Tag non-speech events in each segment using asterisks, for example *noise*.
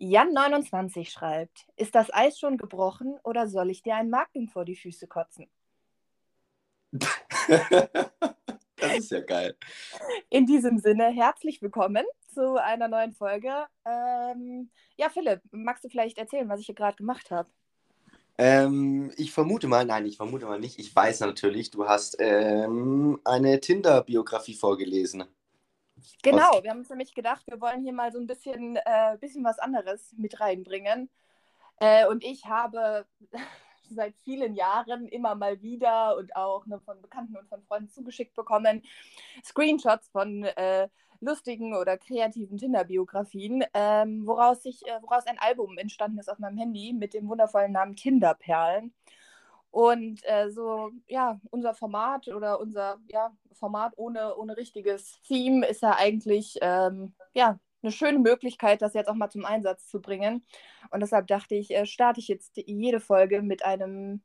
Jan29 schreibt, ist das Eis schon gebrochen oder soll ich dir ein Magnum vor die Füße kotzen? *laughs* das ist ja geil. In diesem Sinne, herzlich willkommen zu einer neuen Folge. Ähm, ja, Philipp, magst du vielleicht erzählen, was ich hier gerade gemacht habe? Ähm, ich vermute mal, nein, ich vermute mal nicht. Ich weiß natürlich, du hast ähm, eine Tinder-Biografie vorgelesen. Genau, Aus wir haben uns nämlich gedacht, wir wollen hier mal so ein bisschen, äh, bisschen was anderes mit reinbringen. Äh, und ich habe *laughs* seit vielen Jahren immer mal wieder und auch ne, von Bekannten und von Freunden zugeschickt bekommen, Screenshots von äh, lustigen oder kreativen Tinder-Biografien, ähm, woraus, ich, äh, woraus ein Album entstanden ist auf meinem Handy mit dem wundervollen Namen Kinderperlen. Und äh, so, ja, unser Format oder unser ja, Format ohne, ohne richtiges Theme ist ja eigentlich ähm, ja, eine schöne Möglichkeit, das jetzt auch mal zum Einsatz zu bringen. Und deshalb dachte ich, äh, starte ich jetzt jede Folge mit einem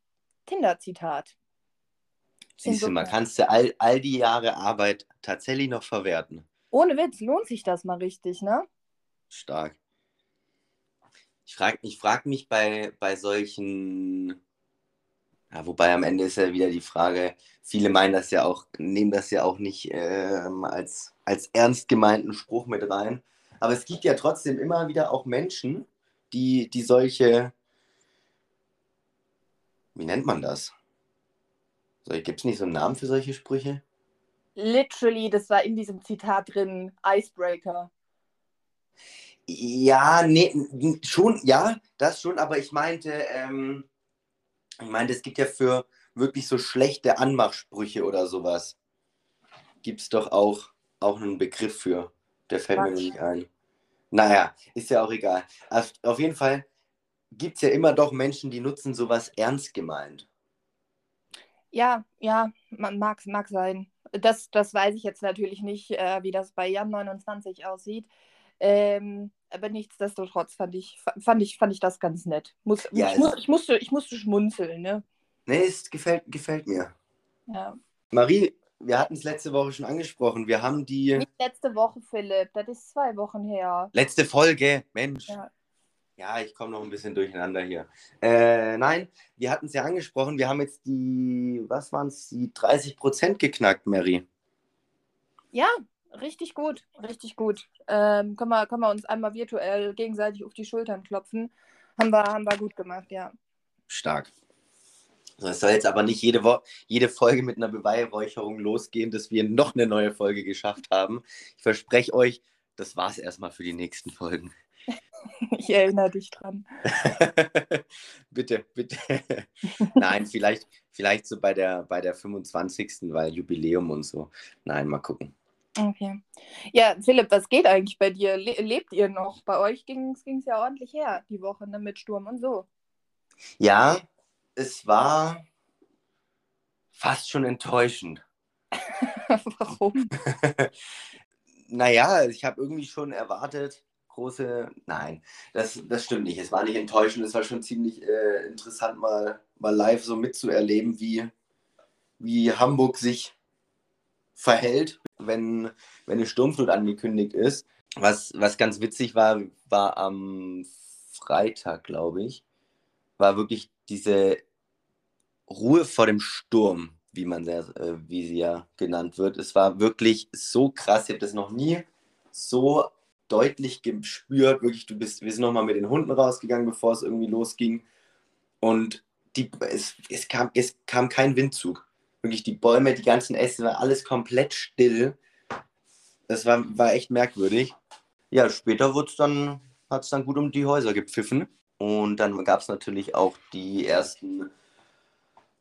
Tinder-Zitat. Siehst du mal, kannst du all, all die Jahre Arbeit tatsächlich noch verwerten. Ohne Witz, lohnt sich das mal richtig, ne? Stark. Ich frage ich frag mich bei, bei solchen ja, wobei am Ende ist ja wieder die Frage, viele meinen das ja auch, nehmen das ja auch nicht ähm, als, als ernst gemeinten Spruch mit rein. Aber es gibt ja trotzdem immer wieder auch Menschen, die, die solche, wie nennt man das? Gibt es nicht so einen Namen für solche Sprüche? Literally, das war in diesem Zitat drin, Icebreaker. Ja, nee, schon, ja, das schon, aber ich meinte, ähm, ich meine, es gibt ja für wirklich so schlechte Anmachsprüche oder sowas. Gibt es doch auch, auch einen Begriff für. Der fällt Was? mir nicht ein. Naja, ist ja auch egal. Auf, auf jeden Fall gibt es ja immer doch Menschen, die nutzen sowas ernst gemeint. Ja, ja, mag, mag sein. Das, das weiß ich jetzt natürlich nicht, äh, wie das bei Jan 29 aussieht. Ähm, aber nichtsdestotrotz fand ich, fand ich, fand ich das ganz nett. Muss, ja, ich, muss, ich, musste, ich musste schmunzeln, ne? Nee, es gefällt, gefällt mir. Ja. Marie, wir hatten es letzte Woche schon angesprochen. Wir haben die. Nicht letzte Woche, Philipp, das ist zwei Wochen her. Letzte Folge, Mensch. Ja, ja ich komme noch ein bisschen durcheinander hier. Äh, nein, wir hatten es ja angesprochen. Wir haben jetzt die, was waren es, die 30 Prozent geknackt, Mary. Ja, Richtig gut, richtig gut. Ähm, können, wir, können wir uns einmal virtuell gegenseitig auf die Schultern klopfen. Haben wir, haben wir gut gemacht, ja. Stark. Es soll jetzt aber nicht jede, Wo jede Folge mit einer Beweihräucherung losgehen, dass wir noch eine neue Folge geschafft haben. Ich verspreche euch, das war es erstmal für die nächsten Folgen. ich erinnere dich dran. *laughs* bitte, bitte. *laughs* Nein, vielleicht, vielleicht so bei der, bei der 25. weil Jubiläum und so. Nein, mal gucken. Okay. Ja, Philipp, was geht eigentlich bei dir? Le lebt ihr noch? Bei euch ging es ja ordentlich her, die Woche ne, mit Sturm und so. Ja, es war fast schon enttäuschend. *laughs* Warum? *laughs* naja, ich habe irgendwie schon erwartet, große. Nein, das, das stimmt nicht. Es war nicht enttäuschend, es war schon ziemlich äh, interessant, mal, mal live so mitzuerleben, wie, wie Hamburg sich verhält, wenn, wenn eine Sturmflut angekündigt ist. Was, was ganz witzig war, war am Freitag, glaube ich, war wirklich diese Ruhe vor dem Sturm, wie man sehr, äh, wie sie ja genannt wird. Es war wirklich so krass. Ich habe das noch nie so deutlich gespürt. Wirklich, du bist, wir sind nochmal mit den Hunden rausgegangen, bevor es irgendwie losging. Und die, es, es, kam, es kam kein Windzug wirklich die Bäume, die ganzen Äste, war alles komplett still. Das war, war echt merkwürdig. Ja, später dann, hat es dann gut um die Häuser gepfiffen. Und dann gab es natürlich auch die ersten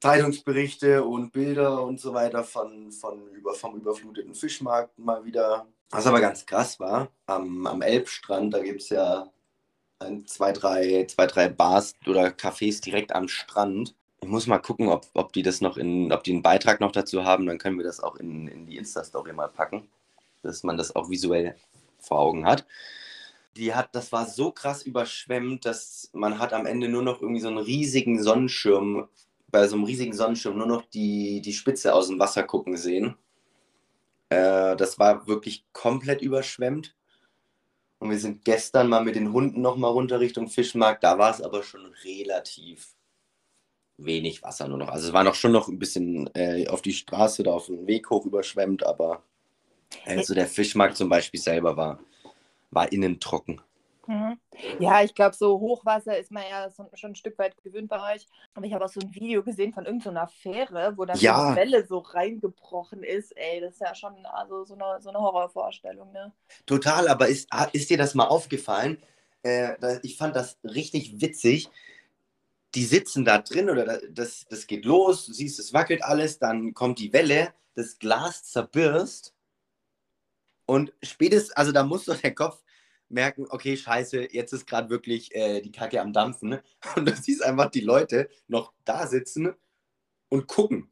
Zeitungsberichte und Bilder und so weiter von, von über, vom überfluteten Fischmarkt mal wieder. Was aber ganz krass war, am, am Elbstrand, da gibt es ja ein, zwei, drei, zwei, drei Bars oder Cafés direkt am Strand. Ich muss mal gucken, ob, ob die das noch in, ob die einen Beitrag noch dazu haben, dann können wir das auch in, in die Insta-Story mal packen, dass man das auch visuell vor Augen hat. Die hat, das war so krass überschwemmt, dass man hat am Ende nur noch irgendwie so einen riesigen Sonnenschirm, bei so einem riesigen Sonnenschirm nur noch die, die Spitze aus dem Wasser gucken sehen. Äh, das war wirklich komplett überschwemmt. Und wir sind gestern mal mit den Hunden nochmal runter Richtung Fischmarkt. Da war es aber schon relativ wenig Wasser nur noch. Also es war noch schon noch ein bisschen äh, auf die Straße oder auf den Weg hoch überschwemmt, aber also der Fischmarkt zum Beispiel selber war, war innen trocken. Mhm. Ja, ich glaube, so Hochwasser ist man ja so, schon ein Stück weit gewöhnt bei euch. Aber ich habe auch so ein Video gesehen von irgendeiner Fähre, wo dann Ja. so eine Welle so reingebrochen ist. Ey, das ist ja schon also so eine, so eine Horrorvorstellung, ne? Total, aber ist, ah, ist dir das mal aufgefallen? Äh, da, ich fand das richtig witzig. Die sitzen da drin oder da, das, das geht los, du siehst, es wackelt alles, dann kommt die Welle, das Glas zerbirst und spätestens, also da muss doch der Kopf merken, okay, scheiße, jetzt ist gerade wirklich äh, die Kacke am Dampfen *laughs* und du siehst einfach die Leute noch da sitzen und gucken.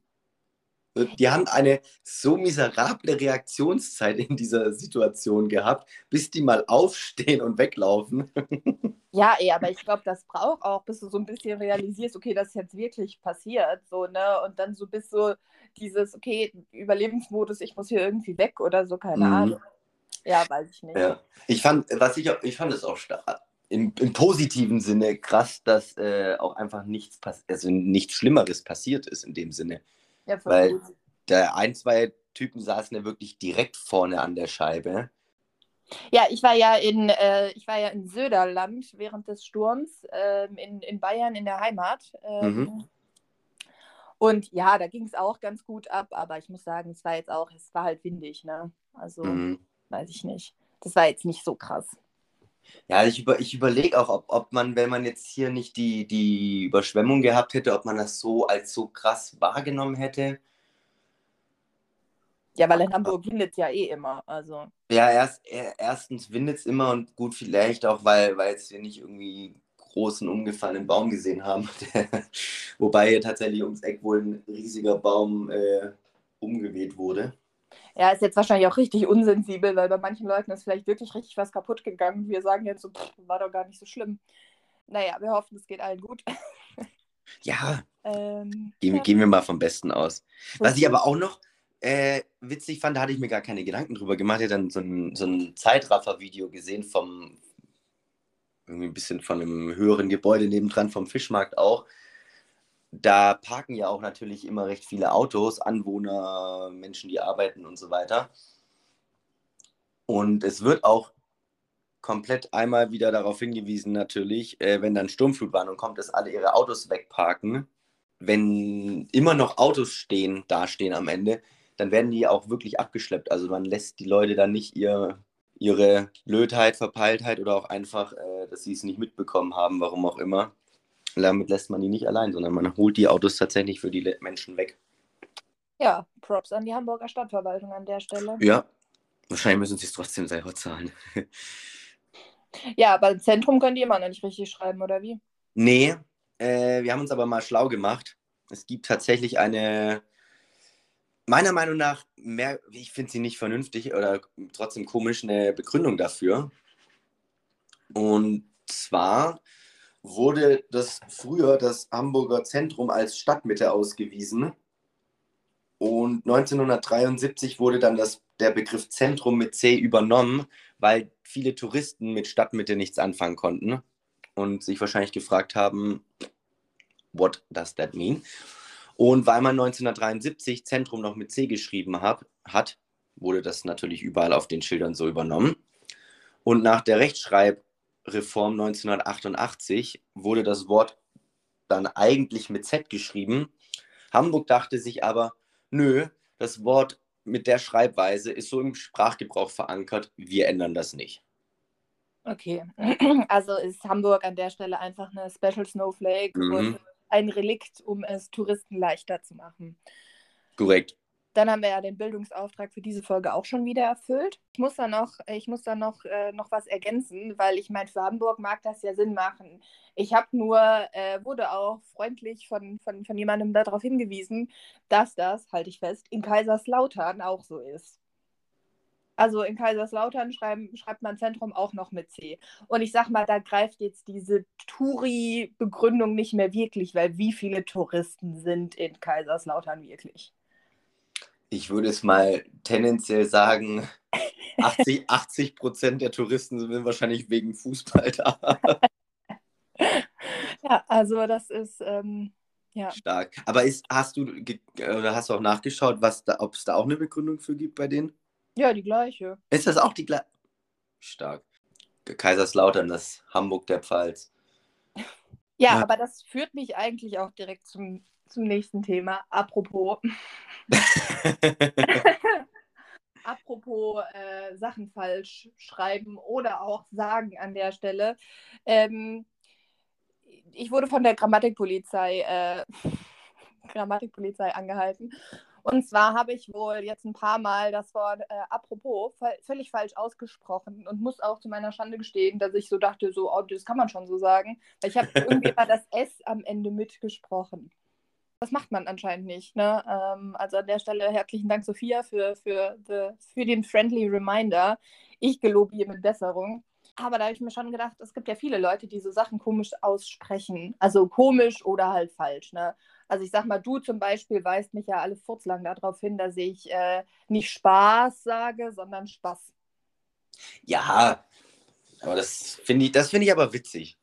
Die haben eine so miserable Reaktionszeit in dieser Situation gehabt, bis die mal aufstehen und weglaufen. *laughs* Ja, ey, aber ich glaube, das braucht auch, bis du so ein bisschen realisierst, okay, das ist jetzt wirklich passiert, so, ne? Und dann so bis so dieses, okay, Überlebensmodus, ich muss hier irgendwie weg oder so, keine Mhm. Ahnung. Ja, weiß ich nicht. Ja. Ich fand, was ich, ich fand es auch stark. Im, Im positiven Sinne krass, dass äh, auch einfach nichts, also nichts Schlimmeres passiert ist in dem Sinne. Ja, Weil- gut. Da ein, zwei Typen saßen ja wirklich direkt vorne an der Scheibe. Ja, ich war ja in, äh, ich war ja in Söderland während des Sturms, ähm, in, in Bayern in der Heimat. Ähm, Mhm. Und ja, da ging es auch ganz gut ab, aber ich muss sagen, es war jetzt auch, es war halt windig, ne? Also, Mhm. weiß ich nicht. Das war jetzt nicht so krass. Ja, ich, über, ich überlege auch, ob, ob man, wenn man jetzt hier nicht die, die Überschwemmung gehabt hätte, ob man das so als so krass wahrgenommen hätte. Ja, weil in Hamburg windet es ja eh immer. Also, Ja, erst, er- erstens windet es immer und gut, vielleicht auch, weil, weil jetzt wir nicht irgendwie großen umgefallenen Baum gesehen haben. *laughs* Wobei hier tatsächlich ums Eck wohl ein riesiger Baum äh, umgeweht wurde. Ja, ist jetzt wahrscheinlich auch richtig unsensibel, weil bei manchen Leuten ist vielleicht wirklich richtig was kaputt gegangen. Wir sagen jetzt so, pff, war doch gar nicht so schlimm. Naja, wir hoffen, es geht allen gut. *laughs* Ja, ähm, gehen, wir- ja, gehen wir mal vom Besten aus. Was ich aber auch noch äh, witzig fand, da hatte ich mir gar keine Gedanken drüber gemacht. Ich hatte dann so ein, so ein Zeitraffer-Video gesehen vom, irgendwie ein bisschen von einem höheren Gebäude nebendran, vom Fischmarkt auch. Da parken ja auch natürlich immer recht viele Autos, Anwohner, Menschen, die arbeiten und so weiter. Und es wird auch komplett einmal wieder darauf hingewiesen, natürlich, äh, wenn dann Sturmflutwarnung kommt, dass alle ihre Autos wegparken. Wenn immer noch Autos stehen, dastehen am Ende, dann werden die auch wirklich abgeschleppt. Also man lässt die Leute dann nicht ihr, ihre Blödheit, Verpeiltheit oder auch einfach, äh, dass sie es nicht mitbekommen haben, warum auch immer. Damit lässt man die nicht allein, sondern man holt die Autos tatsächlich für die Menschen weg. Ja, Props an die Hamburger Stadtverwaltung an der Stelle. Ja, wahrscheinlich müssen sie es trotzdem selber zahlen. *laughs* Ja, aber im Zentrum könnt ihr immer noch nicht richtig schreiben, oder wie? Nee, äh, wir haben uns aber mal schlau gemacht. Es gibt tatsächlich eine, meiner Meinung nach, mehr, ich finde sie nicht vernünftig oder trotzdem komisch, eine Begründung dafür. Und zwar wurde das früher das Hamburger Zentrum als Stadtmitte ausgewiesen. Und 1973 wurde dann das, der Begriff Zentrum mit C übernommen, weil viele Touristen mit Stadtmitte nichts anfangen konnten und sich wahrscheinlich gefragt haben, what does that mean? Und weil man 1973 Zentrum noch mit C geschrieben hab, hat, wurde das natürlich überall auf den Schildern so übernommen. Und nach der Rechtschreibreform 1988 wurde das Wort dann eigentlich mit Z geschrieben. Hamburg dachte sich aber, nö, das Wort mit der Schreibweise ist so im Sprachgebrauch verankert, wir ändern das nicht. Okay. *clears throat* Also ist Hamburg an der Stelle einfach eine Special Snowflake Mhm. und ein Relikt, um es Touristen leichter zu machen. Korrekt. Dann haben wir ja den Bildungsauftrag für diese Folge auch schon wieder erfüllt. Ich muss da noch, ich muss da noch, äh, noch was ergänzen, weil ich meine, für Hamburg mag das ja Sinn machen. Ich habe nur, äh, wurde auch freundlich von, von, von jemandem darauf hingewiesen, dass das, halte ich fest, in Kaiserslautern auch so ist. Also in Kaiserslautern schreiben, schreibt man Zentrum auch noch mit C. Und ich sag mal, da greift jetzt diese Touri-Begründung nicht mehr wirklich, weil wie viele Touristen sind in Kaiserslautern wirklich? Ich würde es mal tendenziell sagen, *laughs* 80, 80 Prozent der Touristen sind wahrscheinlich wegen Fußball da. *laughs* ja, also das ist ähm, ja. stark. Aber ist, hast du oder hast du auch nachgeschaut, was da, ob es da auch eine Begründung für gibt bei denen? Ja, die gleiche. Ist das auch die gleiche? Stark. Kaiserslautern, das Hamburg der Pfalz. Ja, ja, aber das führt mich eigentlich auch direkt zum, zum nächsten Thema. Apropos. *laughs* *laughs* Apropos äh, Sachen falsch schreiben oder auch sagen an der Stelle. Ähm, ich wurde von der Grammatikpolizei, äh, *laughs* Grammatikpolizei angehalten. Und zwar habe ich wohl jetzt ein paar Mal das Wort äh, apropos völlig falsch ausgesprochen und muss auch zu meiner Schande gestehen, dass ich so dachte, so, oh, das kann man schon so sagen. Weil ich habe irgendwie immer das S am Ende mitgesprochen. Das macht man anscheinend nicht. Ne? Ähm, also an der Stelle herzlichen Dank, Sophia, für, für, the, für den friendly Reminder. Ich gelobe ihr mit Besserung. Aber da habe ich mir schon gedacht, es gibt ja viele Leute, die so Sachen komisch aussprechen. Also komisch oder halt falsch. Ne? Also ich sag mal, du zum Beispiel weist mich ja alle furzlang darauf hin, dass ich äh, nicht Spaß sage, sondern Spaß. Ja, aber das finde ich, das find ich aber witzig.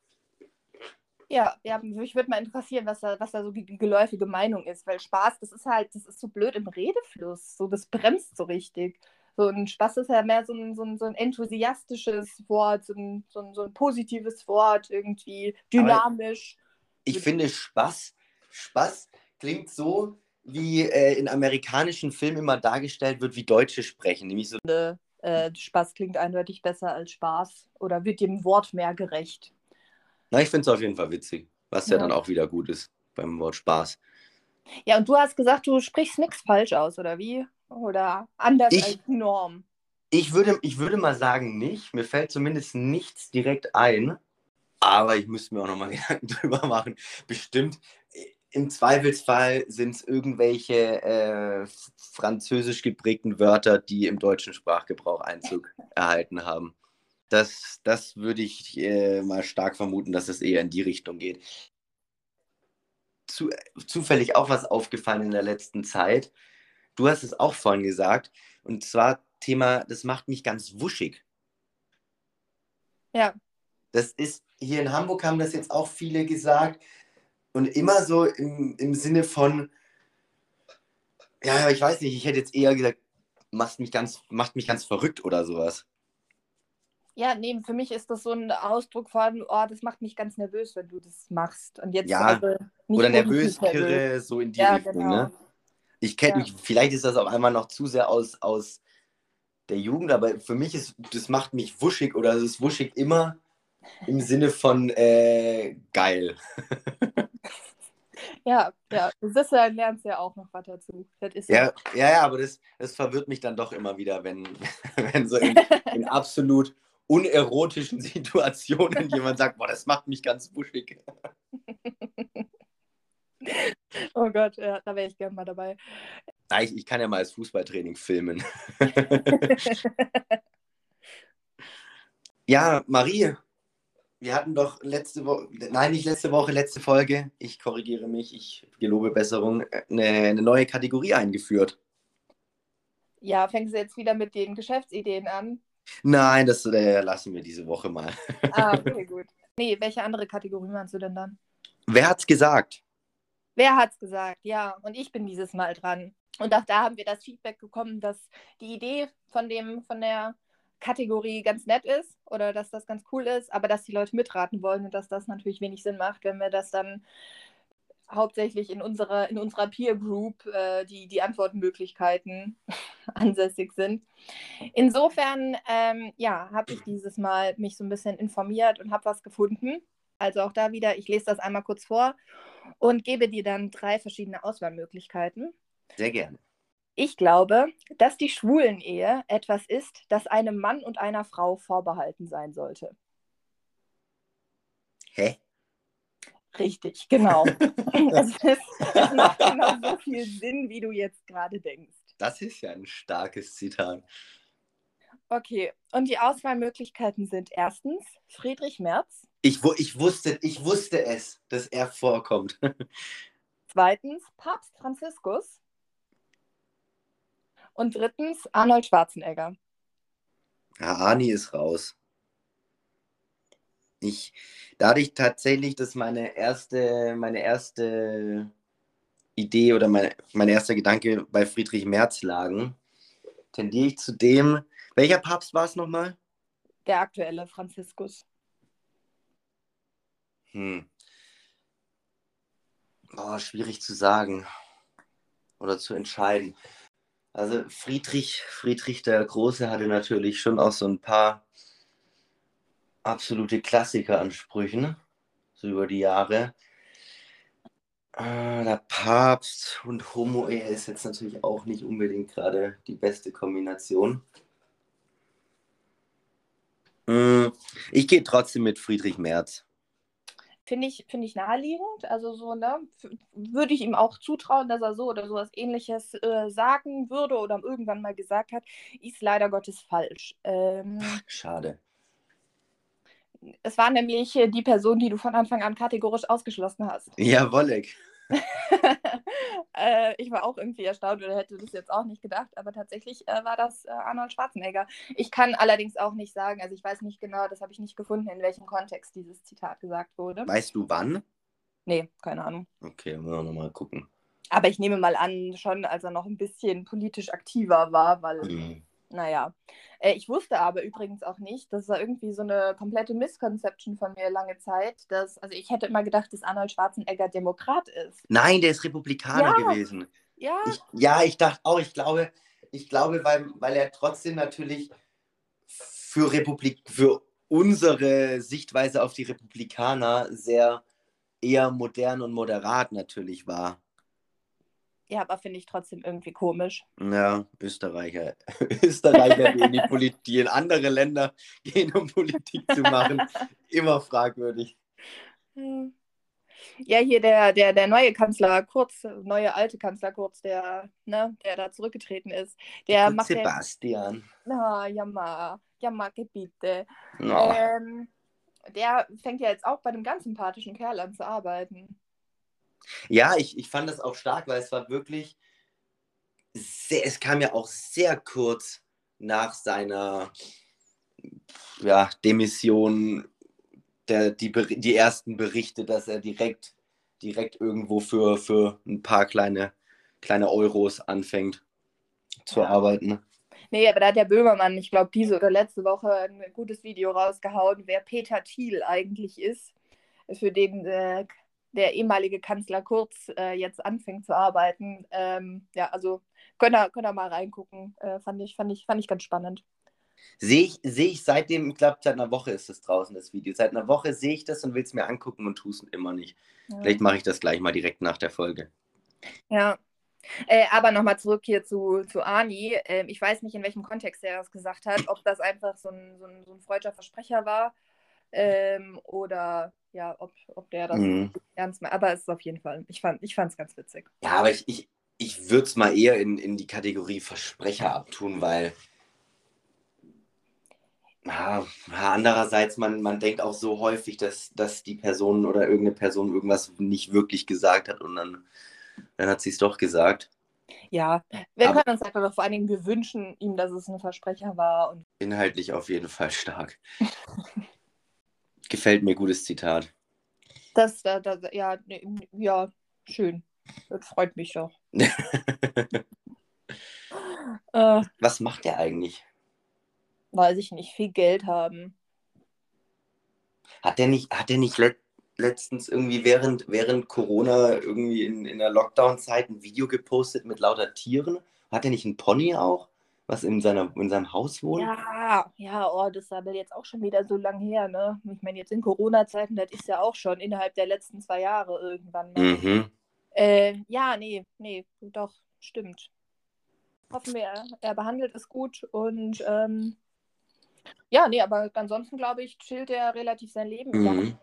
Ja, ja mich würde mal interessieren, was da, was da so die geläufige Meinung ist, weil Spaß, das ist halt, das ist so blöd im Redefluss. So, das bremst so richtig. So ein Spaß ist ja mehr so ein, so ein, so ein enthusiastisches Wort, so ein, so, ein, so ein positives Wort, irgendwie dynamisch. Aber ich finde Spaß, Spaß klingt so, wie äh, in amerikanischen Filmen immer dargestellt wird, wie Deutsche sprechen. Nämlich so. Äh, Spaß klingt eindeutig besser als Spaß oder wird dem Wort mehr gerecht. Na, ich finde es auf jeden Fall witzig, was ja. ja dann auch wieder gut ist beim Wort Spaß. Ja, und du hast gesagt, du sprichst nichts falsch aus, oder wie? Oder anders ich, als Norm? Ich würde, ich würde mal sagen, nicht. Mir fällt zumindest nichts direkt ein. Aber ich müsste mir auch nochmal *laughs* Gedanken drüber machen. Bestimmt, im Zweifelsfall sind es irgendwelche äh, französisch geprägten Wörter, die im deutschen Sprachgebrauch Einzug erhalten haben. Das, das würde ich äh, mal stark vermuten, dass es eher in die Richtung geht. Zu, zufällig auch was aufgefallen in der letzten Zeit. Du hast es auch vorhin gesagt. Und zwar Thema, das macht mich ganz wuschig. Ja. Das ist, hier in Hamburg haben das jetzt auch viele gesagt. Und immer so im, im Sinne von, ja, ich weiß nicht, ich hätte jetzt eher gesagt, macht mich ganz, macht mich ganz verrückt oder sowas. Ja, nee, für mich ist das so ein Ausdruck von, oh, das macht mich ganz nervös, wenn du das machst. Und jetzt ja, also oder nervös, kirre, so in die ja, Richtung, genau. ne? Ich kenne ja. mich, vielleicht ist das auch einmal noch zu sehr aus, aus der Jugend, aber für mich ist, das macht mich wuschig oder es ist wuschig immer im Sinne von äh, geil. *laughs* ja, ja, das ja, lernst ja auch noch was dazu. Das ist ja, ja, ja, aber das, das verwirrt mich dann doch immer wieder, wenn, *laughs* wenn so in, in *laughs* absolut unerotischen *laughs* Situationen jemand sagt, boah, das macht mich ganz wuschig. *laughs* Oh Gott, ja, da wäre ich gerne mal dabei. Ich, ich kann ja mal als Fußballtraining filmen. *laughs* ja, Marie, wir hatten doch letzte Woche, nein, nicht letzte Woche, letzte Folge, ich korrigiere mich, ich gelobe Besserung, eine, eine neue Kategorie eingeführt. Ja, fängst du jetzt wieder mit den Geschäftsideen an? Nein, das äh, lassen wir diese Woche mal. Ah, okay, *laughs* gut. Nee, welche andere Kategorie meinst du denn dann? Wer hat's gesagt? Wer hat's gesagt? Ja, und ich bin dieses Mal dran. Und auch da haben wir das Feedback bekommen, dass die Idee von dem, von der Kategorie ganz nett ist oder dass das ganz cool ist, aber dass die Leute mitraten wollen und dass das natürlich wenig Sinn macht, wenn wir das dann hauptsächlich in unserer, in unserer Peer Group äh, die, die Antwortmöglichkeiten *laughs* ansässig sind. Insofern, ähm, ja, habe ich dieses Mal mich so ein bisschen informiert und habe was gefunden. Also auch da wieder, ich lese das einmal kurz vor und gebe dir dann drei verschiedene Auswahlmöglichkeiten. Sehr gerne. Ich glaube, dass die Schwulen-Ehe etwas ist, das einem Mann und einer Frau vorbehalten sein sollte. Hä? Richtig, genau. *laughs* es, ist, es macht genau so viel Sinn, wie du jetzt gerade denkst. Das ist ja ein starkes Zitat. Okay, und die Auswahlmöglichkeiten sind erstens Friedrich Merz. Ich, ich, wusste, ich wusste es, dass er vorkommt. *laughs* Zweitens Papst Franziskus. Und drittens Arnold Schwarzenegger. Ja, Ani ist raus. Ich, dadurch tatsächlich, dass meine erste, meine erste Idee oder mein, mein erster Gedanke bei Friedrich Merz lagen, tendiere ich zu dem. Welcher Papst war es nochmal? Der aktuelle Franziskus. Hm. Oh, schwierig zu sagen oder zu entscheiden. Also Friedrich, Friedrich der Große hatte natürlich schon auch so ein paar absolute Klassikeransprüchen, so über die Jahre. Äh, der Papst und Homo-Ehe ist jetzt natürlich auch nicht unbedingt gerade die beste Kombination. Hm, ich gehe trotzdem mit Friedrich Merz. Finde ich, find ich naheliegend. Also so, ne, würde ich ihm auch zutrauen, dass er so oder sowas ähnliches äh, sagen würde oder irgendwann mal gesagt hat, ist leider Gottes falsch. Ähm, Schade. Es war nämlich äh, die Person, die du von Anfang an kategorisch ausgeschlossen hast. *laughs* Ja, Wolleck. *laughs* äh, ich war auch irgendwie erstaunt oder hätte das jetzt auch nicht gedacht, aber tatsächlich äh, war das äh, Arnold Schwarzenegger. Ich kann allerdings auch nicht sagen, also ich weiß nicht genau, das habe ich nicht gefunden, in welchem Kontext dieses Zitat gesagt wurde. Weißt du wann? Nee, keine Ahnung. Okay, müssen wir nochmal gucken. Aber ich nehme mal an, schon als er noch ein bisschen politisch aktiver war, weil mhm. Naja. Äh, ich wusste aber übrigens auch nicht, das war irgendwie so eine komplette Misconception von mir lange Zeit, dass, also ich hätte immer gedacht, dass Arnold Schwarzenegger Demokrat ist. Nein, der ist Republikaner ja. gewesen. Ja. Ich, ja, ich dachte auch, ich glaube, ich glaube, weil, weil er trotzdem natürlich für Republik, für unsere Sichtweise auf die Republikaner sehr eher modern und moderat natürlich war. Ja, aber finde ich trotzdem irgendwie komisch. Ja, Österreicher. *laughs* Österreicher die Politik, die in andere Länder gehen, um Politik zu machen. *laughs* Immer fragwürdig. Ja, hier der, der, der neue Kanzler Kurz, neue alte Kanzler Kurz, der, ne, der da zurückgetreten ist, der Gut macht. Sebastian. Na, ja, ma, ja, ma, bitte. No. Ähm, der fängt ja jetzt auch bei einem ganz sympathischen Kerl an zu arbeiten. Ja, ich, ich fand das auch stark, weil es war wirklich sehr, es kam ja auch sehr kurz nach seiner ja, Demission der, die, die ersten Berichte, dass er direkt, direkt irgendwo für, für ein paar kleine, kleine Euros anfängt zu ja. arbeiten. Nee, aber da hat der Böhmermann, ich glaube, diese oder letzte Woche ein gutes Video rausgehauen, wer Peter Thiel eigentlich ist. Für den äh, der ehemalige Kanzler Kurz äh, jetzt anfängt zu arbeiten. Ähm, ja, also könnt ihr, könnt ihr mal reingucken. Äh, fand, ich, fand, ich, fand ich ganz spannend. Sehe ich, seh ich seitdem, ich glaube, seit einer Woche ist es draußen, das Video. Seit einer Woche sehe ich das und will es mir angucken und tue es immer nicht. Ja. Vielleicht mache ich das gleich mal direkt nach der Folge. Ja. Äh, aber nochmal zurück hier zu, zu Ani. Ähm, ich weiß nicht, in welchem Kontext er das gesagt hat, ob das einfach so ein, so ein, so ein freudscher Versprecher war ähm, oder ja, ob, ob der das mhm. ernst macht. Aber es ist auf jeden Fall, ich fand es ganz witzig. Ja, aber ich, ich, ich würde es mal eher in, in die Kategorie Versprecher abtun, weil ja, andererseits, man, man denkt auch so häufig, dass, dass die Person oder irgendeine Person irgendwas nicht wirklich gesagt hat und dann, dann hat sie es doch gesagt. Ja, wir aber, können uns einfach vor allen Dingen, wir wünschen ihm, dass es ein Versprecher war. Inhaltlich auf jeden Fall stark. *laughs* Gefällt mir, gutes Zitat. Das, das, das ja, ja, schön. Das freut mich doch. *laughs* äh, Was macht der eigentlich? Weiß ich nicht, viel Geld haben. Hat der nicht, hat der nicht let, letztens irgendwie während, während Corona irgendwie in, in der Lockdown-Zeit ein Video gepostet mit lauter Tieren? Hat der nicht einen Pony auch? Was in, seiner, in seinem Haus wohnt? Ja, ja, oh, das ist aber jetzt auch schon wieder so lang her, ne? Ich meine, jetzt in Corona-Zeiten, das ist ja auch schon innerhalb der letzten zwei Jahre irgendwann mal. Mhm. Äh, ja, nee, nee, doch, stimmt. Hoffen wir, er behandelt es gut und ähm, ja, nee, aber ansonsten glaube ich, chillt er relativ sein Leben. Mhm.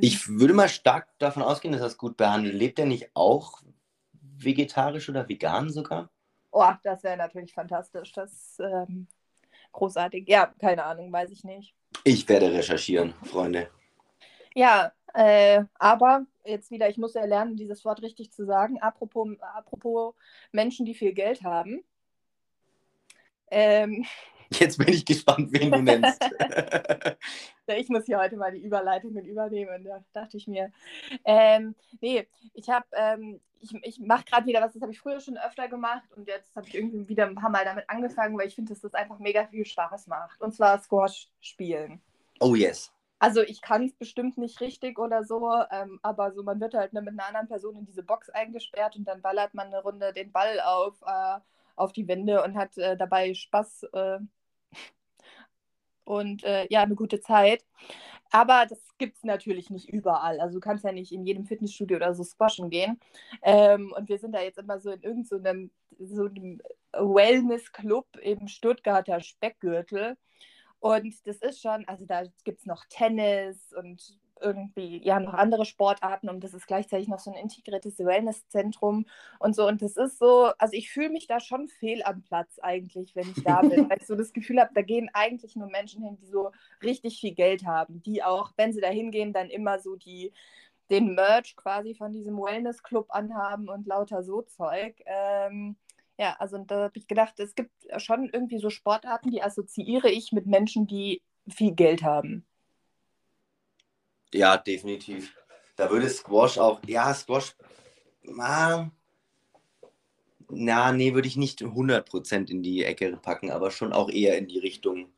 Ich würde mal stark davon ausgehen, dass er es gut behandelt. Lebt er nicht auch vegetarisch oder vegan sogar? Oh, das wäre natürlich fantastisch. Das ähm, großartig. Ja, keine Ahnung, weiß ich nicht. Ich werde recherchieren, Freunde. Ja, äh, aber jetzt wieder, ich muss ja lernen, dieses Wort richtig zu sagen. Apropos, apropos Menschen, die viel Geld haben. Ähm, Jetzt bin ich gespannt, wen du nennst. *laughs* ich muss hier heute mal die Überleitung mit übernehmen, da dachte ich mir. Ähm, nee, ich habe, ähm, ich, ich mache gerade wieder was, das habe ich früher schon öfter gemacht und jetzt habe ich irgendwie wieder ein paar Mal damit angefangen, weil ich finde, dass das einfach mega viel Spaß macht. Und zwar Squash spielen. Oh yes. Also ich kann es bestimmt nicht richtig oder so, ähm, aber so man wird halt ne, mit einer anderen Person in diese Box eingesperrt und dann ballert man eine Runde den Ball auf, äh, auf die Wände und hat äh, dabei Spaß äh, und äh, ja, eine gute Zeit. Aber das gibt es natürlich nicht überall. Also du kannst ja nicht in jedem Fitnessstudio oder so squashen gehen. Ähm, und wir sind da jetzt immer so in irgendeinem so einem Wellness-Club im Stuttgarter Speckgürtel. Und das ist schon, also da gibt es noch Tennis und irgendwie, ja, noch andere Sportarten und das ist gleichzeitig noch so ein integriertes Wellnesszentrum und so. Und das ist so, also ich fühle mich da schon fehl am Platz eigentlich, wenn ich da bin, *laughs* weil ich so das Gefühl habe, da gehen eigentlich nur Menschen hin, die so richtig viel Geld haben, die auch, wenn sie da hingehen, dann immer so die, den Merch quasi von diesem Wellness-Club anhaben und lauter so Zeug. Ähm, ja, also da habe ich gedacht, es gibt schon irgendwie so Sportarten, die assoziiere ich mit Menschen, die viel Geld haben. Ja, definitiv. Da würde Squash auch, ja, Squash, na, na nee, würde ich nicht 100% in die Ecke packen, aber schon auch eher in die Richtung.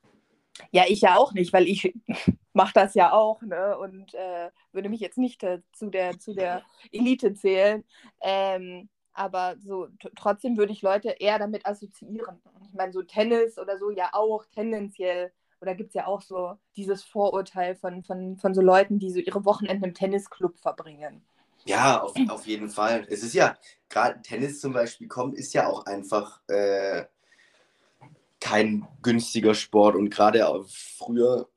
Ja, ich ja auch nicht, weil ich *laughs* mache das ja auch ne? und äh, würde mich jetzt nicht äh, zu, der, zu der Elite zählen. Ähm, aber so trotzdem würde ich Leute eher damit assoziieren. Ich meine, so Tennis oder so ja auch tendenziell. Oder gibt es ja auch so dieses Vorurteil von, von, von so Leuten, die so ihre Wochenenden im Tennisclub verbringen. Ja, auf, auf jeden Fall. Es ist ja, gerade Tennis zum Beispiel kommt, ist ja auch einfach äh, kein günstiger Sport. Und gerade früher,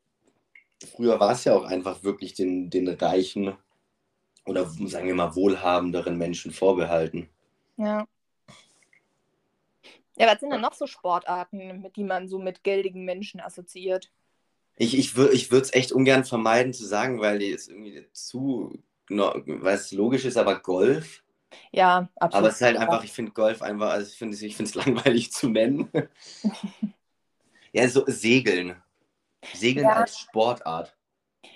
früher war es ja auch einfach wirklich den, den reichen oder sagen wir mal wohlhabenderen Menschen vorbehalten. Ja. Ja, was sind denn noch so Sportarten, mit die man so mit geldigen Menschen assoziiert? Ich, ich, ich würde es echt ungern vermeiden zu sagen, weil die ist irgendwie zu, weil es logisch ist, aber Golf. Ja, absolut. Aber es ist halt einfach, ich finde Golf einfach, also ich finde ich es *laughs* langweilig zu nennen. *laughs* ja, so Segeln. Segeln ja. als Sportart.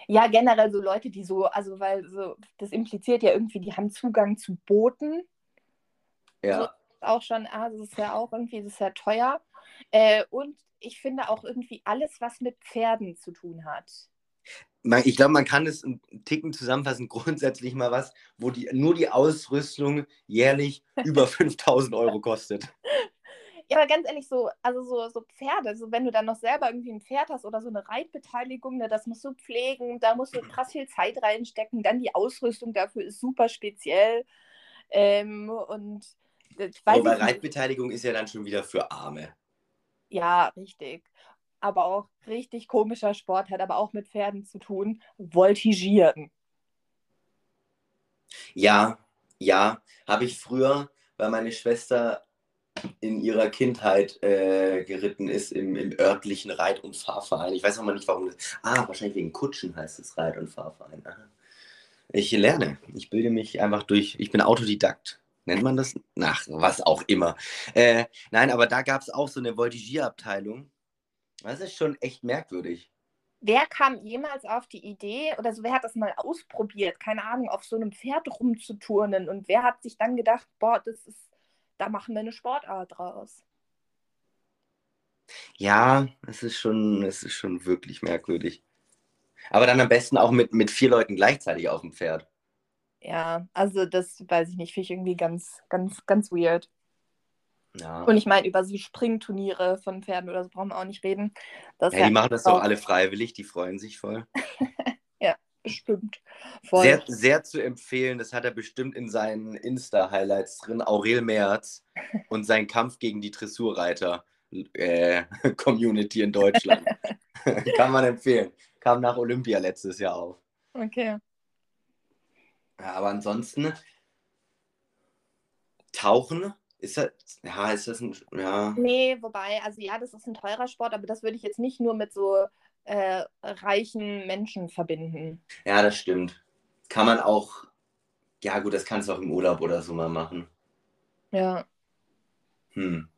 Ja, generell so Leute, die so, also weil so, das impliziert ja irgendwie, die haben Zugang zu Booten ja. Auch schon, ah, das ist ja auch irgendwie, das ist ja teuer. Äh, und ich finde auch irgendwie alles, was mit Pferden zu tun hat. Ich glaube, man kann es einen Ticken zusammenfassen, *laughs* grundsätzlich mal was, wo die, nur die Ausrüstung jährlich *laughs* über 5000 Euro kostet. Ja, aber ganz ehrlich, so, also so, so Pferde, so wenn du dann noch selber irgendwie ein Pferd hast oder so eine Reitbeteiligung, ne, das musst du pflegen, da musst du krass viel Zeit reinstecken, dann die Ausrüstung dafür ist super speziell. Ähm, und aber Reitbeteiligung ist ja dann schon wieder für Arme. Ja, richtig. Aber auch richtig komischer Sport hat aber auch mit Pferden zu tun. Voltigieren. Ja, ja, habe ich früher, weil meine Schwester in ihrer Kindheit äh, geritten ist im, im örtlichen Reit- und Fahrverein. Ich weiß auch mal nicht, warum das. Ah, wahrscheinlich wegen Kutschen heißt es Reit- und Fahrverein. Ich lerne. Ich bilde mich einfach durch. Ich bin Autodidakt. Nennt man das? Nach, was auch immer. Äh, nein, aber da gab es auch so eine Voltigierabteilung. Das ist schon echt merkwürdig. Wer kam jemals auf die Idee oder so, wer hat das mal ausprobiert, keine Ahnung, auf so einem Pferd rumzuturnen und wer hat sich dann gedacht, boah, das ist, da machen wir eine Sportart draus? Ja, es ist schon, es ist schon wirklich merkwürdig. Aber dann am besten auch mit, mit vier Leuten gleichzeitig auf dem Pferd. Ja, also das weiß ich nicht, finde ich irgendwie ganz, ganz, ganz weird. Ja. Und ich meine, über so Springturniere von Pferden oder so brauchen wir auch nicht reden. Das ja, die machen das doch alle freiwillig, die freuen sich voll. *laughs* ja, bestimmt. Voll. Sehr, sehr zu empfehlen, das hat er bestimmt in seinen Insta-Highlights drin, Aurel Merz und sein Kampf gegen die Dressurreiter-Community äh, *laughs* in Deutschland. *laughs* Kann man empfehlen. Kam nach Olympia letztes Jahr auf. Okay. Ja, aber ansonsten Tauchen ist das, ja, ist das ein, ja. Nee, wobei, also ja, das ist ein teurer Sport, aber das würde ich jetzt nicht nur mit so äh, reichen Menschen verbinden. Ja, das stimmt. Kann man auch, ja gut, das kannst du auch im Urlaub oder so mal machen. Ja. Hm.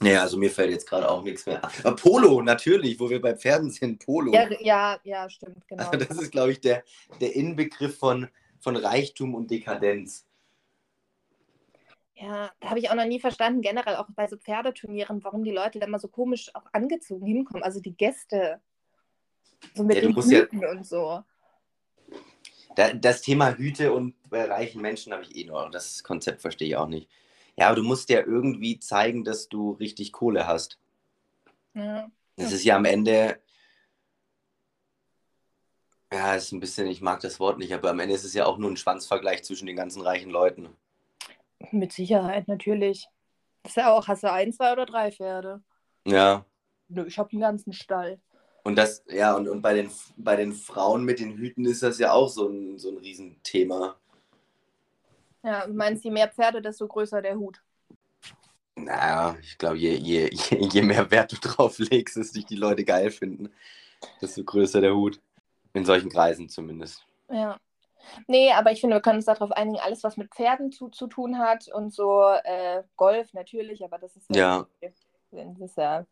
Naja, also mir fällt jetzt gerade auch nichts mehr. Aber Polo, natürlich, wo wir bei Pferden sind, Polo. Ja, ja, ja stimmt, genau. Das ist, glaube ich, der, der Inbegriff von, von Reichtum und Dekadenz. Ja, da habe ich auch noch nie verstanden, generell auch bei so Pferdeturnieren, warum die Leute da immer so komisch auch angezogen hinkommen. Also die Gäste. So mit Ja, den musst ja- Hüten und so. Da, das Thema Hüte und bei reichen Menschen habe ich eh noch. Das Konzept verstehe ich auch nicht. Ja, aber du musst ja irgendwie zeigen, dass du richtig Kohle hast. Ja. Das ist ja am Ende. Ja, ist ein bisschen, ich mag das Wort nicht, aber am Ende ist es ja auch nur ein Schwanzvergleich zwischen den ganzen reichen Leuten. Mit Sicherheit, natürlich. Das ist ja auch, hast du ein, zwei oder drei Pferde? Ja. Nö, ich habe den ganzen Stall. Und das, ja, und, und bei, den, bei den Frauen mit den Hüten ist das ja auch so ein, so ein Riesenthema. Ja, du meinst, je mehr Pferde, desto größer der Hut. Naja, ich glaube, je, je, je, *laughs* je mehr Wert du drauf legst, dass dich die Leute geil finden, desto größer der Hut. In solchen Kreisen zumindest. Ja. Nee, aber ich finde, wir können uns darauf einigen, alles, was mit Pferden zu, zu tun hat und so äh, Golf natürlich, aber das ist Ja. Das ist ja,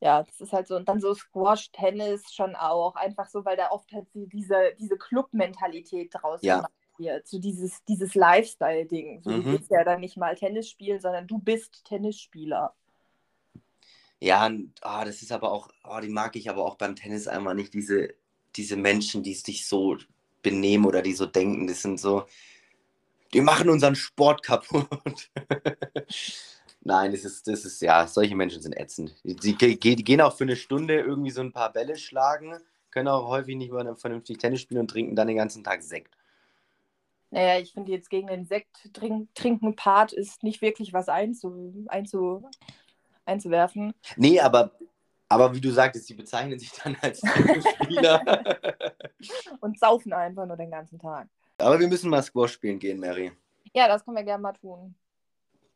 ja, das ist halt so. Und dann so Squash, Tennis schon auch. Einfach so, weil da oft halt die- diese, diese Club-Mentalität draus Ja. gemacht wird. So dieses, dieses Lifestyle-Ding. So, Mhm. Du willst ja dann nicht mal Tennis spielen, sondern du bist Tennisspieler. Ja, und, ah, das ist aber auch, ah, die mag ich aber auch beim Tennis einmal nicht, diese, diese Menschen, die sich so benehmen oder die so denken, das sind so, die machen unseren Sport kaputt. *laughs* Nein, das ist, das ist, ja, solche Menschen sind ätzend. Die, die, die gehen auch für eine Stunde irgendwie so ein paar Bälle schlagen, können auch häufig nicht mal vernünftig Tennis spielen und trinken dann den ganzen Tag Sekt. Naja, ich finde jetzt gegen den Sekt trink, trinken Part ist nicht wirklich was einzu, einzu, einzuwerfen. Nee, aber, aber wie du sagtest, die bezeichnen sich dann als *laughs* Tennisspieler. Und saufen einfach nur den ganzen Tag. aber wir müssen mal Squash spielen gehen, Mary. Ja, das können wir gerne mal tun.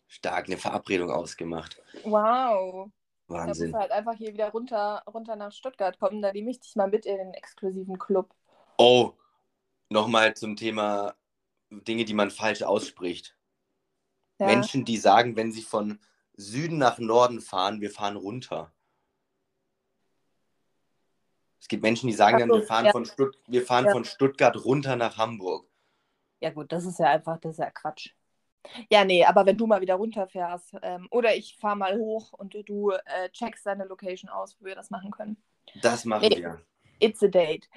Stark, eine Verabredung ausgemacht. Wow. Da musst Wahnsinn. du halt einfach hier wieder runter, runter nach Stuttgart kommen. Da nehme ich dich mal mit in den exklusiven Club. Oh, nochmal zum Thema Dinge, die man falsch ausspricht. Ja. Menschen, die sagen, wenn sie von Süden nach Norden fahren, wir fahren runter. Es gibt Menschen, die sagen dann, so, wir fahren, ja. von, Stutt wir fahren Ja. von Stuttgart runter nach Hamburg. ja, gut, das ist ja einfach, das ist ja Quatsch. Ja, nee, aber wenn du mal wieder runterfährst ähm, oder ich fahre mal hoch und du äh, checkst deine Location aus, wo wir das machen können. Das machen Nee. wir. It's a date.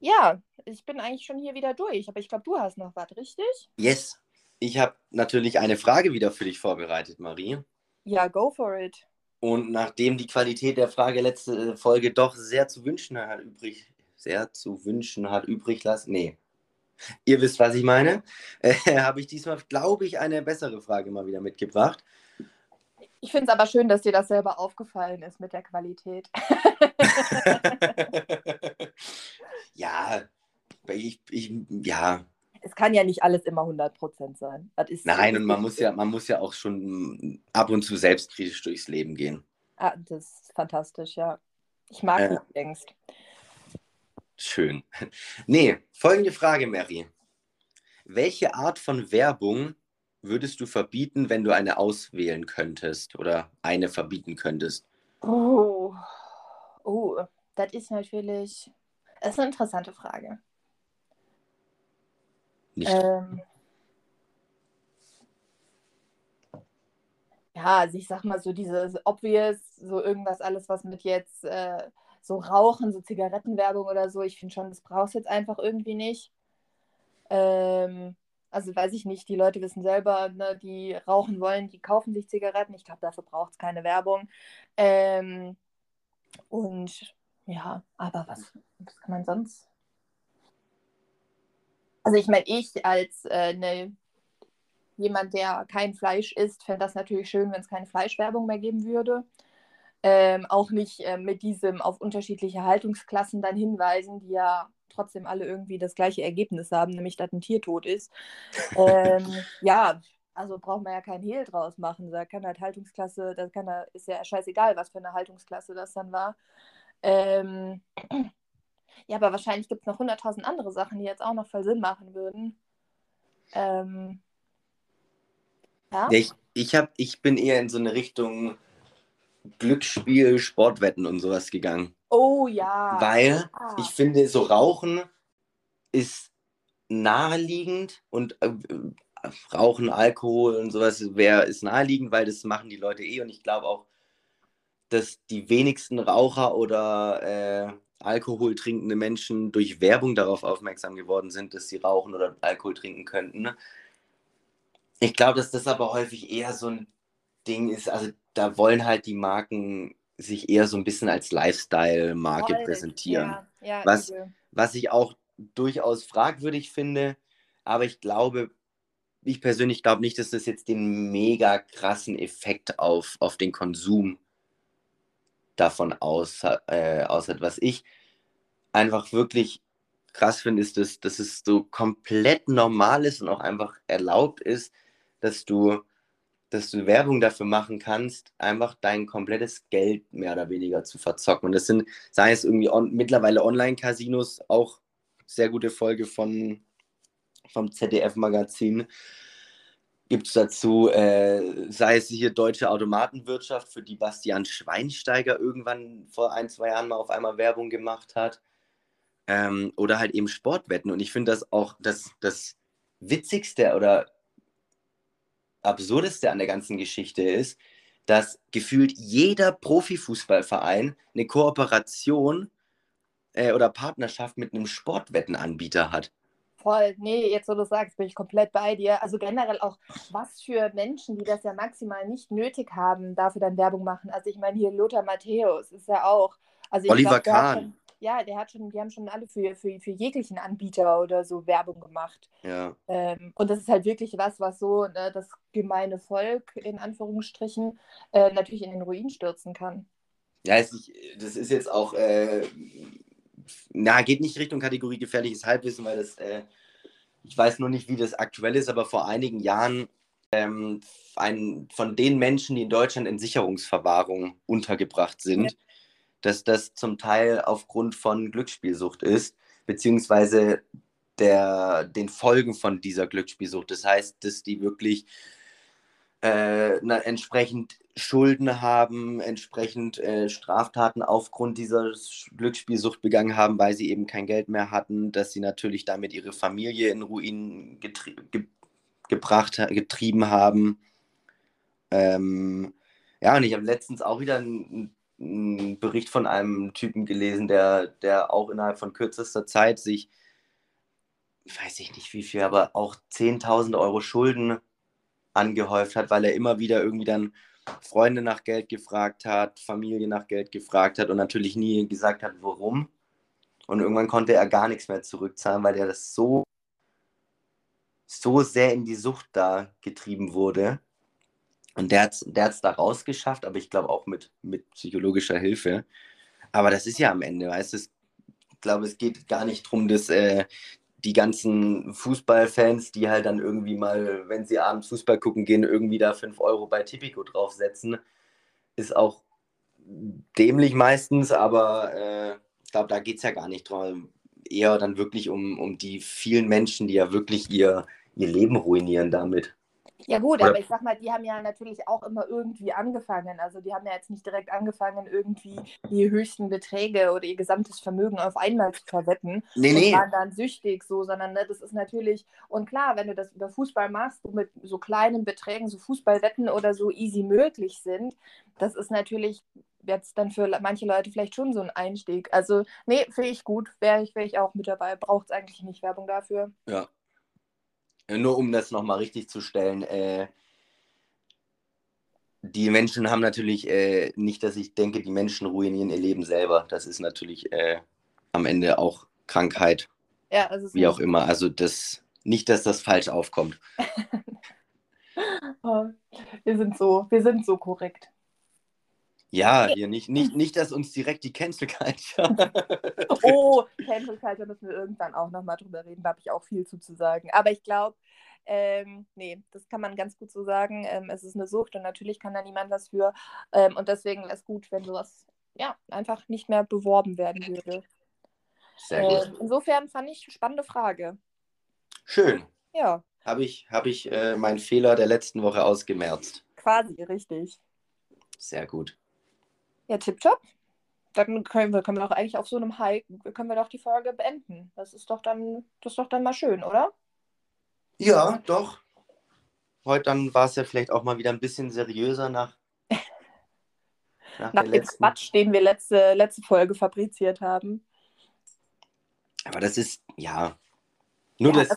Ja, ich bin eigentlich schon hier wieder durch, aber ich glaube, du hast noch was, richtig? Yes. Ich habe natürlich eine Frage wieder für dich vorbereitet, Marie. Ja, go for it. Und nachdem die Qualität der Frage letzte Folge doch sehr zu wünschen hat übrig, sehr zu wünschen hat übrig lassen, nee. Ihr wisst, was ich meine, äh, *laughs* habe ich diesmal, glaube ich, eine bessere Frage mal wieder mitgebracht. Ich finde es aber schön, dass dir das selber aufgefallen ist mit der Qualität. *laughs* ja, ich, ich, ja, es kann ja nicht alles immer 100% sein. Das ist nein, und man muss ja, man muss ja auch schon ab und zu selbstkritisch durchs Leben gehen. Ah, das ist fantastisch, ja. Ich mag, Äh. du denkst. Schön. Nee, folgende Frage, Mary. Welche Art von Werbung würdest du verbieten, wenn du eine auswählen könntest oder eine verbieten könntest? Oh, oh, das ist natürlich, das ist eine interessante Frage. Nicht. Ähm, ja, also ich sag mal so dieses obvious, so irgendwas alles, was mit jetzt äh, so Rauchen, so Zigarettenwerbung oder so, ich finde schon, das brauchst du jetzt einfach irgendwie nicht. Ähm, also weiß ich nicht, die Leute wissen selber, ne, die rauchen wollen, die kaufen sich Zigaretten. Ich glaube, dafür braucht es keine Werbung. Ähm, und ja, aber was, was kann man sonst? Also ich meine, ich als äh, ne, jemand, der kein Fleisch isst, fände das natürlich schön, wenn es keine Fleischwerbung mehr geben würde. Ähm, auch nicht äh, mit diesem auf unterschiedliche Haltungsklassen dann hinweisen, die ja trotzdem alle irgendwie das gleiche Ergebnis haben, nämlich dass ein Tier tot ist. *laughs* ähm, ja, also braucht man ja keinen Hehl draus machen. Da kann halt Haltungsklasse, das kann da, ist ja scheißegal, was für eine Haltungsklasse das dann war. Ähm, *clears throat* ja, aber wahrscheinlich gibt es noch hunderttausend andere Sachen, die jetzt auch noch voll Sinn machen würden. Ähm, ja. Ja, ich, ich, hab, ich bin eher in so eine Richtung Glücksspiel, Sportwetten und sowas gegangen. Oh ja. Weil Ah. ich finde, so Rauchen ist naheliegend und äh, Rauchen, Alkohol und sowas wär, ist naheliegend, weil das machen die Leute eh und ich glaube auch, dass die wenigsten Raucher oder äh, Alkohol trinkende Menschen durch Werbung darauf aufmerksam geworden sind, dass sie rauchen oder Alkohol trinken könnten. ne? Ich glaube, dass das aber häufig eher so ein Ding ist, also da wollen halt die Marken sich eher so ein bisschen als Lifestyle-Marke präsentieren. Ja, ja, Was-. Was ich auch durchaus fragwürdig finde, aber ich glaube, ich persönlich glaube nicht, dass das jetzt den mega krassen Effekt auf, auf den Konsum davon aus, äh, aus hat. Was ich einfach wirklich krass finde, ist, dass, dass es so komplett normal ist und auch einfach erlaubt ist, dass du, dass du Werbung dafür machen kannst, einfach dein komplettes Geld mehr oder weniger zu verzocken. Und das sind, sei es irgendwie on, mittlerweile Online-Casinos, auch sehr gute Folge von, vom ZDF-Magazin. Gibt es dazu, äh, sei es hier deutsche Automatenwirtschaft, für die Bastian Schweinsteiger irgendwann vor ein, zwei Jahren mal auf einmal Werbung gemacht hat. Ähm, oder halt eben Sportwetten. Und ich finde das auch das, das Witzigste oder Absurdeste an der ganzen Geschichte ist, dass gefühlt jeder Profifußballverein eine Kooperation äh, oder Partnerschaft mit einem Sportwettenanbieter hat. Voll, nee, jetzt wo du sagst, bin ich komplett bei dir. Also generell auch, was für Menschen, die das ja maximal nicht nötig haben, dafür dann Werbung machen. Also ich meine hier Lothar Matthäus ist ja auch. Also ich Oliver glaub, Kahn. Schon, ja, der hat schon, die haben schon alle für, für, für jeglichen Anbieter oder so Werbung gemacht. Ja. Ähm, und das ist halt wirklich was, was so ne, das gemeine Volk in Anführungsstrichen äh, natürlich in den Ruin stürzen kann. Ja, es ist, das ist jetzt auch, äh, na, geht nicht Richtung Kategorie gefährliches Halbwissen, weil das, äh, ich weiß nur nicht, wie das aktuell ist, aber vor einigen Jahren ähm, ein, von den Menschen, die in Deutschland in Sicherungsverwahrung untergebracht sind, dass das zum Teil aufgrund von Glücksspielsucht ist, beziehungsweise der, den Folgen von dieser Glücksspielsucht. Das heißt, dass die wirklich äh, na, entsprechend Schulden haben, entsprechend äh, Straftaten aufgrund dieser Glücksspielsucht begangen haben, weil sie eben kein Geld mehr hatten, dass sie natürlich damit ihre Familie in Ruin getrie ge gebracht, getrieben haben. Ähm, ja, und ich habe letztens auch wieder einen, einen Bericht von einem Typen gelesen, der, der auch innerhalb von kürzester Zeit sich, weiß ich nicht wie viel, aber auch 10.000 Euro Schulden angehäuft hat, weil er immer wieder irgendwie dann Freunde nach Geld gefragt hat, Familie nach Geld gefragt hat und natürlich nie gesagt hat, warum. Und irgendwann konnte er gar nichts mehr zurückzahlen, weil er das so, so sehr in die Sucht da getrieben wurde. Und der hat es der hat's da rausgeschafft, aber ich glaube auch mit, mit psychologischer Hilfe. Aber das ist ja am Ende, weißt du, ich glaube, es geht gar nicht darum, dass äh, die ganzen Fußballfans, die halt dann irgendwie mal, wenn sie abends Fußball gucken gehen, irgendwie da 5 Euro bei Tipico draufsetzen, ist auch dämlich meistens, aber äh, ich glaube, da geht es ja gar nicht drum. Eher dann wirklich um, um die vielen Menschen, die ja wirklich ihr, ihr Leben ruinieren damit. Ja gut, Oder- aber ich sag mal, die haben ja natürlich auch immer irgendwie angefangen. Also die haben ja jetzt nicht direkt angefangen, irgendwie die höchsten Beträge oder ihr gesamtes Vermögen auf einmal zu verwetten Nee, und nee. waren dann süchtig so, sondern ne, das ist natürlich, und klar, wenn du das über Fußball machst, wo mit so kleinen Beträgen so Fußballwetten oder so easy möglich sind, das ist natürlich jetzt dann für manche Leute vielleicht schon so ein Einstieg. Also, nee, finde ich gut, wäre ich, wär ich auch mit dabei, braucht es eigentlich nicht Werbung dafür. Ja. Nur um das nochmal richtig zu stellen, äh, die Menschen haben natürlich äh, nicht, dass ich denke, die Menschen ruinieren ihr Leben selber. Das ist natürlich äh, am Ende auch Krankheit, Ja, also wie auch immer. Also das nicht, dass das falsch aufkommt. *laughs* Oh, wir sind so, wir sind so korrekt. Ja, hier nicht, *laughs* nicht, nicht, dass uns direkt die Cancel Culture. *laughs* Oh, Cancel Culture müssen wir irgendwann auch nochmal drüber reden, da habe ich auch viel zu, zu sagen. Aber ich glaube, ähm, nee, das kann man ganz gut so sagen. Ähm, es ist eine Sucht und natürlich kann da niemand was für. Ähm, und deswegen wäre es gut, wenn sowas ja, einfach nicht mehr beworben werden würde. Sehr gut. Ähm, insofern fand ich eine spannende Frage. Schön. Ja, Habe ich, hab ich äh, meinen Fehler der letzten Woche ausgemerzt. Quasi, richtig. Sehr gut. Ja, tipptopp. Dann können wir, können wir doch eigentlich auf so einem High, können wir doch die Folge beenden. Das ist doch dann, das ist doch dann mal schön, oder? Ja, doch. Heute dann war es ja vielleicht auch mal wieder ein bisschen seriöser nach, *laughs* nach, nach dem letzten... Quatsch, den wir letzte, letzte Folge fabriziert haben. Aber das ist, ja, nur ja, das,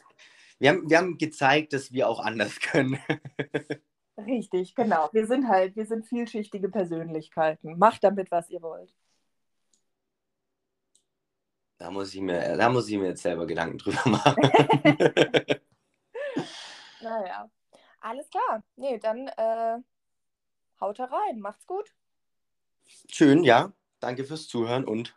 wir haben, wir haben gezeigt, dass wir auch anders *laughs* können. Richtig, genau. Wir sind halt, wir sind vielschichtige Persönlichkeiten. Macht damit, was ihr wollt. Da muss ich mir, da muss ich mir jetzt selber Gedanken drüber machen. *laughs* naja. Alles klar. Nee, dann äh, haut rein. Macht's gut. Schön, ja. Danke fürs Zuhören und